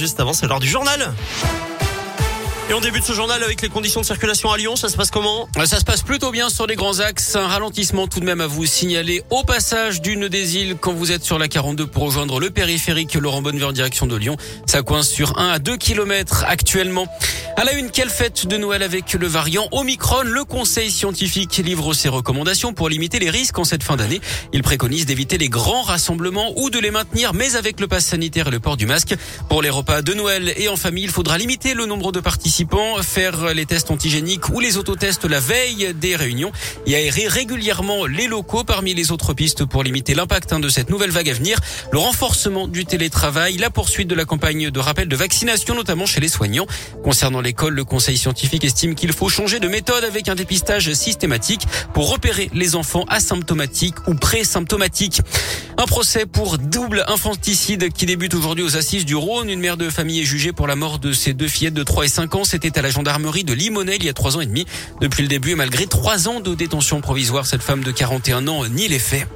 juste avant, c'est l'heure du journal. Et on débute ce journal avec les conditions de circulation à Lyon. Ça se passe comment Ça se passe plutôt bien sur les grands axes. Un ralentissement tout de même à vous signaler au passage d'une des îles quand vous êtes sur la 42 pour rejoindre le périphérique Laurent Bonnever en direction de Lyon. Ça coince sur 1 à 2 km actuellement. À la une, quelle fête de Noël avec le variant Omicron? Le Conseil scientifique livre ses recommandations pour limiter les risques en cette fin d'année. Il préconise d'éviter les grands rassemblements ou de les maintenir, mais avec le pass sanitaire et le port du masque. Pour les repas de Noël et en famille, il faudra limiter le nombre de participants, faire les tests antigéniques ou les autotests la veille des réunions et aérer régulièrement les locaux. Parmi les autres pistes pour limiter l'impact hein, de cette nouvelle vague à venir, le renforcement du télétravail, la poursuite de la campagne de rappel de vaccination, notamment chez les soignants. Concernant les l'école, le conseil scientifique estime qu'il faut changer de méthode avec un dépistage systématique pour repérer les enfants asymptomatiques ou pré-symptomatiques. Un procès pour double infanticide qui débute aujourd'hui aux assises du Rhône. Une mère de famille est jugée pour la mort de ses deux fillettes de 3 et 5 ans. C'était à la gendarmerie de Limonest il y a 3 ans et demi. Depuis le début, malgré 3 ans de détention provisoire, cette femme de 41 ans nie les faits.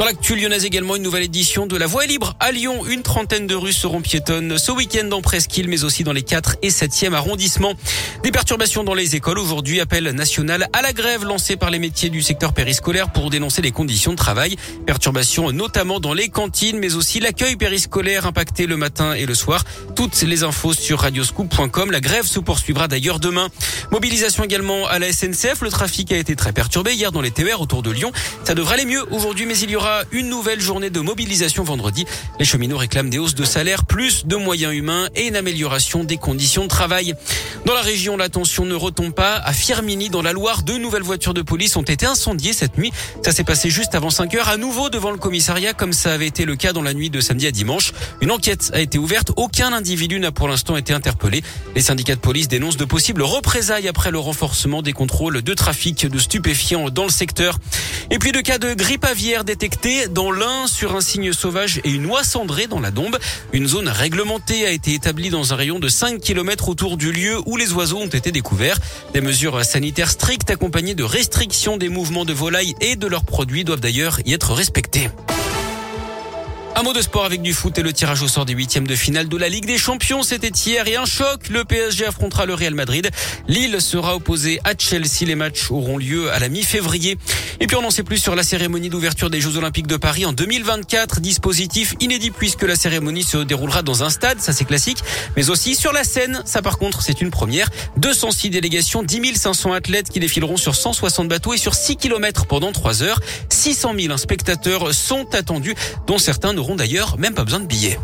Dans l'actu lyonnaise également, une nouvelle édition de la Voie libre à Lyon. Une trentaine de rues seront piétonnes ce week-end en Presqu'île, mais aussi dans les 4 et 7e arrondissements. Des perturbations dans les écoles. Aujourd'hui, appel national à la grève lancé par les métiers du secteur périscolaire pour dénoncer les conditions de travail. Perturbations notamment dans les cantines, mais aussi l'accueil périscolaire impacté le matin et le soir. Toutes les infos sur radioscoop.com. La grève se poursuivra d'ailleurs demain. Mobilisation également à la SNCF. Le trafic a été très perturbé hier dans les TER autour de Lyon. Ça devrait aller mieux aujourd'hui, mais il y aura une nouvelle journée de mobilisation vendredi. Les cheminots réclament des hausses de salaire, plus de moyens humains et une amélioration des conditions de travail. Dans la région, la tension ne retombe pas. À Firmini, dans la Loire, deux nouvelles voitures de police ont été incendiées cette nuit. Ça s'est passé juste avant 5 heures, à nouveau devant le commissariat, comme ça avait été le cas dans la nuit de samedi à dimanche. Une enquête a été ouverte. Aucun individu n'a pour l'instant été interpellé. Les syndicats de police dénoncent de possibles représailles après le renforcement des contrôles de trafic de stupéfiants dans le secteur. Et puis de cas de grippe aviaire détectés dans l'un sur un signe sauvage et une oie cendrée dans la Dombe. Une zone réglementée a été établie dans un rayon de 5 km autour du lieu où les oiseaux ont été découverts. Des mesures sanitaires strictes accompagnées de restrictions des mouvements de volailles et de leurs produits doivent d'ailleurs y être respectées. Un mot de sport avec du foot et le tirage au sort des huitièmes de finale de la Ligue des Champions. C'était hier et un choc. Le PSG affrontera le Real Madrid. Lille sera opposé à Chelsea. Les matchs auront lieu à la mi-février. Et puis on en sait plus sur la cérémonie d'ouverture des Jeux Olympiques de Paris en 2024. Dispositif inédit puisque la cérémonie se déroulera dans un stade, ça c'est classique, mais aussi sur la scène. Ça par contre c'est une première. 206 délégations, 10 500 athlètes qui défileront sur 160 bateaux et sur 6 km pendant 3 heures. 600 000 spectateurs sont attendus, dont certains n'auront d'ailleurs même pas besoin de billets.